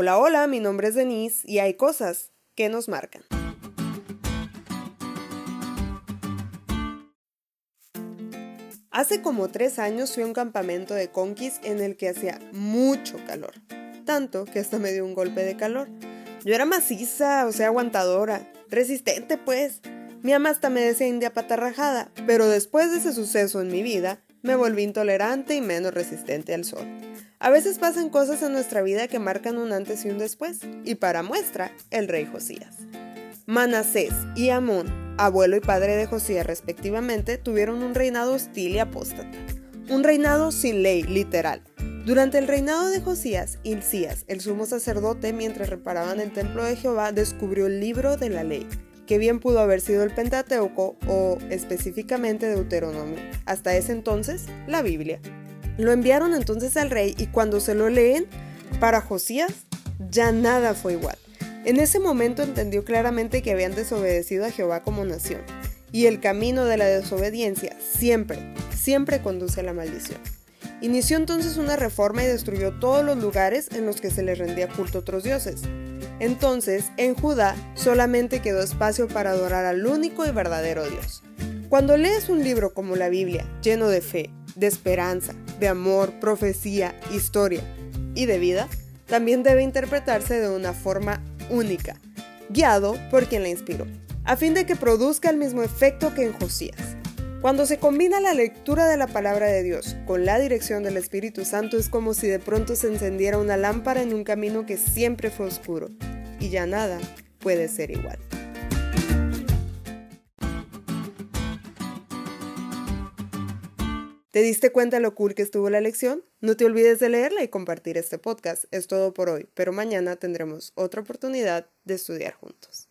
Hola, hola, mi nombre es Denise y hay cosas que nos marcan. Hace como tres años fui a un campamento de conquis en el que hacía mucho calor, tanto que hasta me dio un golpe de calor. Yo era maciza, o sea, aguantadora, resistente pues. Mi ama hasta me decía india patarrajada, pero después de ese suceso en mi vida, me volví intolerante y menos resistente al sol. A veces pasan cosas en nuestra vida que marcan un antes y un después, y para muestra, el rey Josías. Manasés y Amón, abuelo y padre de Josías respectivamente, tuvieron un reinado hostil y apóstata. Un reinado sin ley, literal. Durante el reinado de Josías, Hilcías, el sumo sacerdote, mientras reparaban el templo de Jehová, descubrió el libro de la ley, que bien pudo haber sido el Pentateuco o específicamente Deuteronomio, hasta ese entonces la Biblia. Lo enviaron entonces al rey y cuando se lo leen, para Josías ya nada fue igual. En ese momento entendió claramente que habían desobedecido a Jehová como nación, y el camino de la desobediencia siempre, siempre conduce a la maldición. Inició entonces una reforma y destruyó todos los lugares en los que se le rendía culto a otros dioses. Entonces, en Judá solamente quedó espacio para adorar al único y verdadero Dios. Cuando lees un libro como la Biblia, lleno de fe, de esperanza, de amor, profecía, historia y de vida, también debe interpretarse de una forma única, guiado por quien la inspiró, a fin de que produzca el mismo efecto que en Josías. Cuando se combina la lectura de la palabra de Dios con la dirección del Espíritu Santo es como si de pronto se encendiera una lámpara en un camino que siempre fue oscuro, y ya nada puede ser igual. ¿Te diste cuenta lo cool que estuvo la lección? No te olvides de leerla y compartir este podcast. Es todo por hoy, pero mañana tendremos otra oportunidad de estudiar juntos.